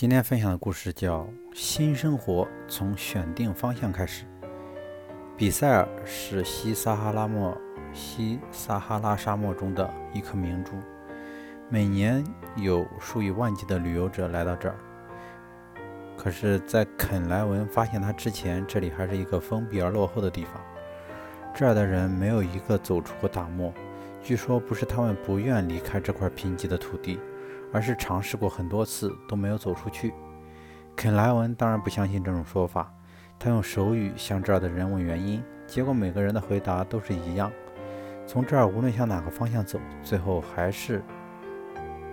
今天分享的故事叫《新生活从选定方向开始》。比塞尔是西撒哈拉漠西撒哈拉沙漠中的一颗明珠，每年有数以万计的旅游者来到这儿。可是，在肯莱文发现它之前，这里还是一个封闭而落后的地方。这儿的人没有一个走出过大漠。据说不是他们不愿离开这块贫瘠的土地。而是尝试过很多次都没有走出去。肯莱文当然不相信这种说法，他用手语向这儿的人问原因，结果每个人的回答都是一样：从这儿无论向哪个方向走，最后还是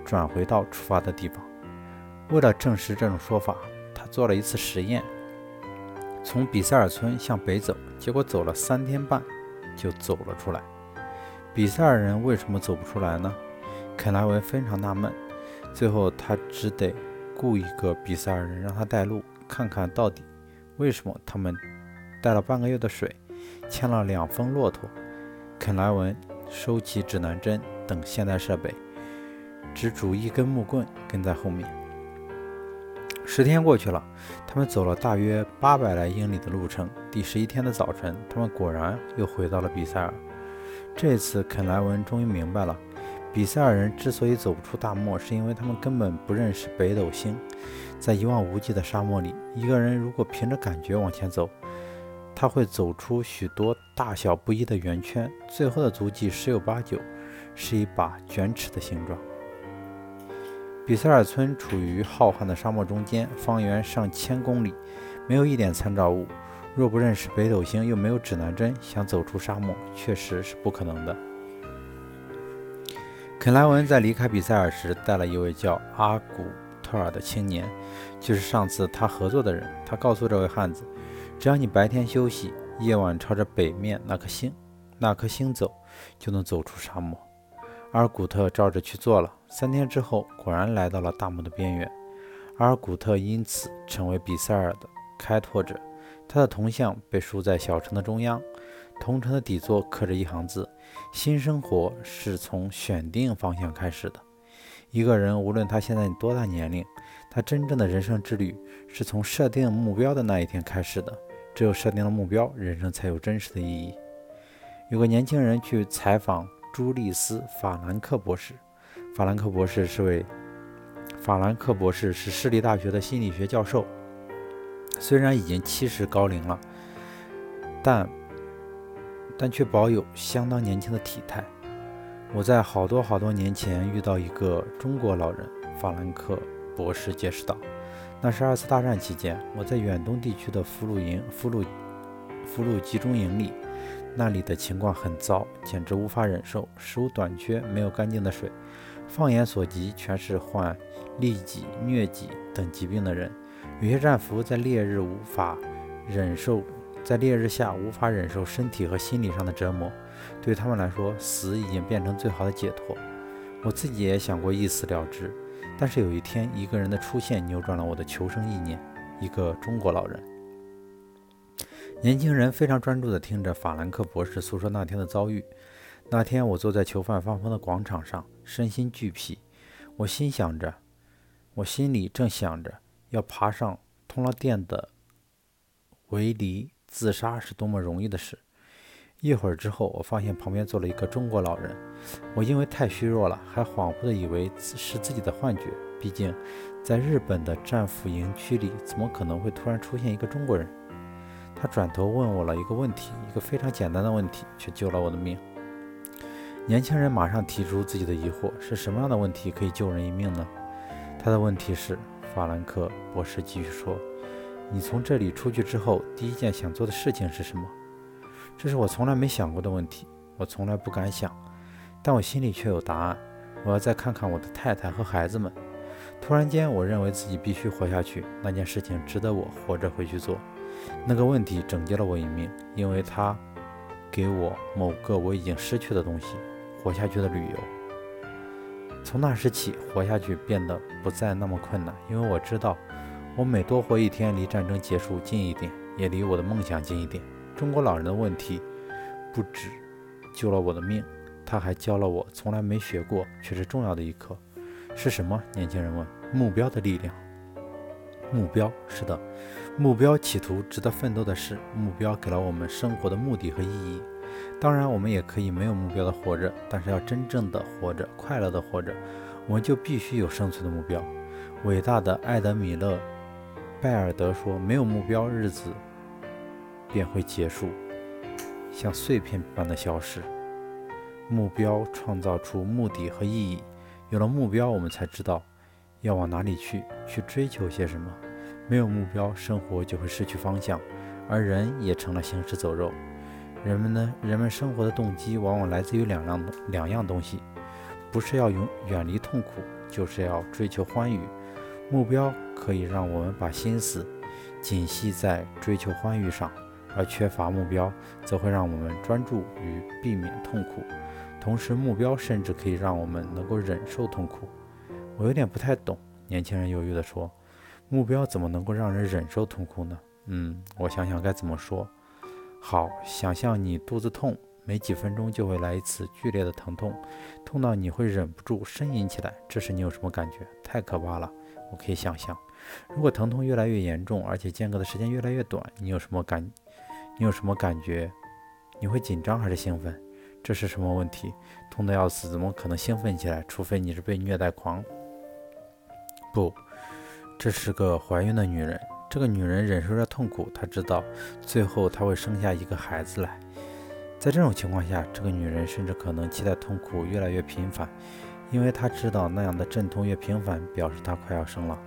转回到出发的地方。为了证实这种说法，他做了一次实验，从比塞尔村向北走，结果走了三天半就走了出来。比塞尔人为什么走不出来呢？肯莱文非常纳闷。最后，他只得雇一个比塞尔人让他带路，看看到底为什么他们带了半个月的水，牵了两峰骆驼。肯莱文收起指南针等现代设备，只拄一根木棍跟在后面。十天过去了，他们走了大约八百来英里的路程。第十一天的早晨，他们果然又回到了比塞尔。这次，肯莱文终于明白了。比塞尔人之所以走不出大漠，是因为他们根本不认识北斗星。在一望无际的沙漠里，一个人如果凭着感觉往前走，他会走出许多大小不一的圆圈，最后的足迹十有八九是一把卷尺的形状。比塞尔村处于浩瀚的沙漠中间，方圆上千公里，没有一点参照物。若不认识北斗星，又没有指南针，想走出沙漠，确实是不可能的。肯莱文在离开比塞尔时带了一位叫阿古特尔的青年，就是上次他合作的人。他告诉这位汉子，只要你白天休息，夜晚朝着北面那颗星那颗星走，就能走出沙漠。阿尔古特照着去做了。三天之后，果然来到了大漠的边缘。阿尔古特因此成为比塞尔的开拓者。他的铜像被竖在小城的中央。铜城的底座刻着一行字：“新生活是从选定方向开始的。”一个人无论他现在多大年龄，他真正的人生之旅是从设定目标的那一天开始的。只有设定了目标，人生才有真实的意义。有个年轻人去采访朱利斯·法兰克博士。法兰克博士是位法兰克博士是市立大学的心理学教授，虽然已经七十高龄了，但。但却保有相当年轻的体态。我在好多好多年前遇到一个中国老人，法兰克博士解释道：“那是二次大战期间，我在远东地区的俘虏营、俘虏俘虏集中营里，那里的情况很糟，简直无法忍受。食物短缺，没有干净的水，放眼所及全是患痢疾、疟疾等疾病的人。有些战俘在烈日无法忍受。”在烈日下无法忍受身体和心理上的折磨，对他们来说，死已经变成最好的解脱。我自己也想过一死了之，但是有一天，一个人的出现扭转了我的求生意念。一个中国老人，年轻人非常专注地听着法兰克博士诉说那天的遭遇。那天，我坐在囚犯放风的广场上，身心俱疲。我心想着，我心里正想着要爬上通了电的围篱。自杀是多么容易的事！一会儿之后，我发现旁边坐了一个中国老人。我因为太虚弱了，还恍惚地以为是自己的幻觉。毕竟，在日本的战俘营区里，怎么可能会突然出现一个中国人？他转头问我了一个问题，一个非常简单的问题，却救了我的命。年轻人马上提出自己的疑惑：是什么样的问题可以救人一命呢？他的问题是，法兰克博士继续说。你从这里出去之后，第一件想做的事情是什么？这是我从来没想过的问题，我从来不敢想，但我心里却有答案。我要再看看我的太太和孩子们。突然间，我认为自己必须活下去，那件事情值得我活着回去做。那个问题拯救了我一命，因为它给我某个我已经失去的东西——活下去的理由。从那时起，活下去变得不再那么困难，因为我知道。我每多活一天，离战争结束近一点，也离我的梦想近一点。中国老人的问题不止救了我的命，他还教了我从来没学过却是重要的一课。是什么？年轻人问。目标的力量。目标是的，目标企图值得奋斗的事，目标给了我们生活的目的和意义。当然，我们也可以没有目标的活着，但是要真正的活着，快乐的活着，我们就必须有生存的目标。伟大的艾德米勒·拜尔德说：“没有目标，日子便会结束，像碎片般的消失。目标创造出目的和意义，有了目标，我们才知道要往哪里去，去追求些什么。没有目标，生活就会失去方向，而人也成了行尸走肉。”人们呢？人们生活的动机往往来自于两样两样东西，不是要永远离痛苦，就是要追求欢愉。目标可以让我们把心思紧系在追求欢愉上，而缺乏目标则会让我们专注于避免痛苦。同时，目标甚至可以让我们能够忍受痛苦。我有点不太懂，年轻人犹豫地说：“目标怎么能够让人忍受痛苦呢？”嗯，我想想该怎么说。好，想象你肚子痛，每几分钟就会来一次剧烈的疼痛，痛到你会忍不住呻吟起来。这时你有什么感觉？太可怕了！我可以想象，如果疼痛越来越严重，而且间隔的时间越来越短，你有什么感？你有什么感觉？你会紧张还是兴奋？这是什么问题？痛得要死，怎么可能兴奋起来？除非你是被虐待狂。不，这是个怀孕的女人。这个女人忍受着痛苦，她知道最后她会生下一个孩子来。在这种情况下，这个女人甚至可能期待痛苦越来越频繁，因为她知道那样的阵痛越频繁，表示她快要生了。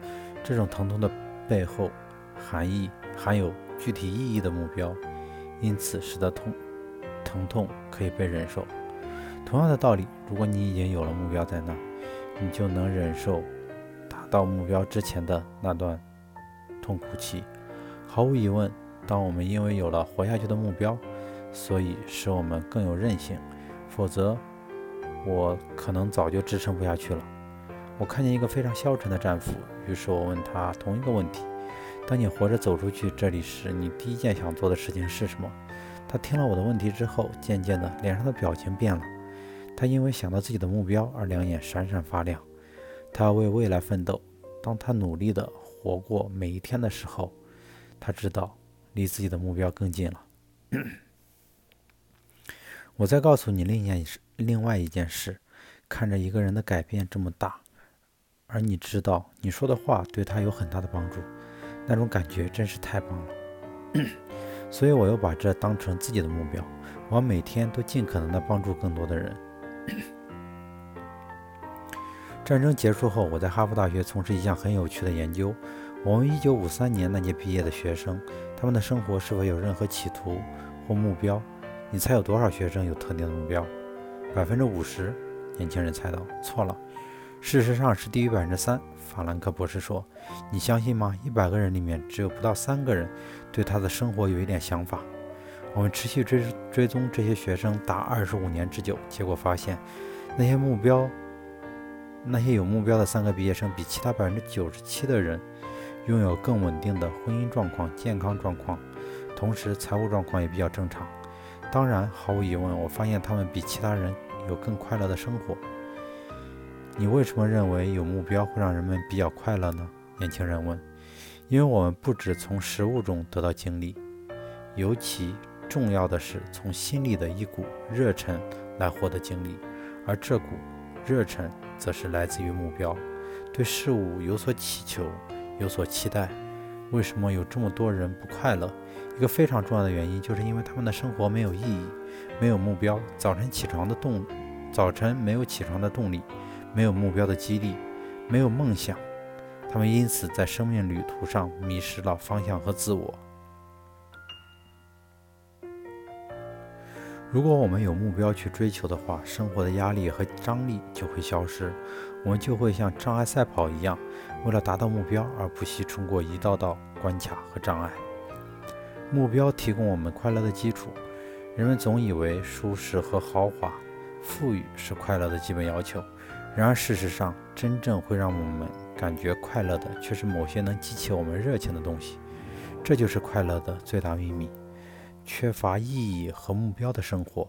这种疼痛的背后含义含有具体意义的目标，因此使得痛疼痛可以被忍受。同样的道理，如果你已经有了目标在那，你就能忍受达到目标之前的那段。痛苦期，毫无疑问，当我们因为有了活下去的目标，所以使我们更有韧性。否则，我可能早就支撑不下去了。我看见一个非常消沉的战俘，于是我问他同一个问题：当你活着走出去这里时，你第一件想做的事情是什么？他听了我的问题之后，渐渐的脸上的表情变了。他因为想到自己的目标而两眼闪闪发亮。他要为未来奋斗。当他努力的。活过每一天的时候，他知道离自己的目标更近了。我再告诉你另一件事，另外一件事，看着一个人的改变这么大，而你知道你说的话对他有很大的帮助，那种感觉真是太棒了。所以我又把这当成自己的目标，我每天都尽可能的帮助更多的人。战争结束后，我在哈佛大学从事一项很有趣的研究。我们1953年那届毕业的学生，他们的生活是否有任何企图或目标？你猜有多少学生有特定的目标？百分之五十。年轻人猜到，错了。事实上是低于百分之三。法兰克博士说：“你相信吗？一百个人里面只有不到三个人对他的生活有一点想法。”我们持续追追踪这些学生达二十五年之久，结果发现那些目标。那些有目标的三个毕业生，比其他百分之九十七的人拥有更稳定的婚姻状况、健康状况，同时财务状况也比较正常。当然，毫无疑问，我发现他们比其他人有更快乐的生活。你为什么认为有目标会让人们比较快乐呢？年轻人问。因为我们不只从食物中得到精力，尤其重要的是从心里的一股热忱来获得精力，而这股热忱。则是来自于目标，对事物有所祈求，有所期待。为什么有这么多人不快乐？一个非常重要的原因，就是因为他们的生活没有意义，没有目标。早晨起床的动，早晨没有起床的动力，没有目标的激励，没有梦想。他们因此在生命旅途上迷失了方向和自我。如果我们有目标去追求的话，生活的压力和张力就会消失，我们就会像障碍赛跑一样，为了达到目标而不惜冲过一道道关卡和障碍。目标提供我们快乐的基础。人们总以为舒适和豪华、富裕是快乐的基本要求，然而事实上，真正会让我们感觉快乐的，却是某些能激起我们热情的东西。这就是快乐的最大秘密。缺乏意义和目标的生活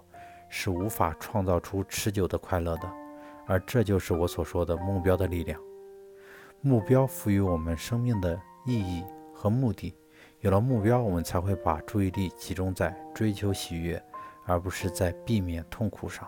是无法创造出持久的快乐的，而这就是我所说的目标的力量。目标赋予我们生命的意义和目的。有了目标，我们才会把注意力集中在追求喜悦，而不是在避免痛苦上。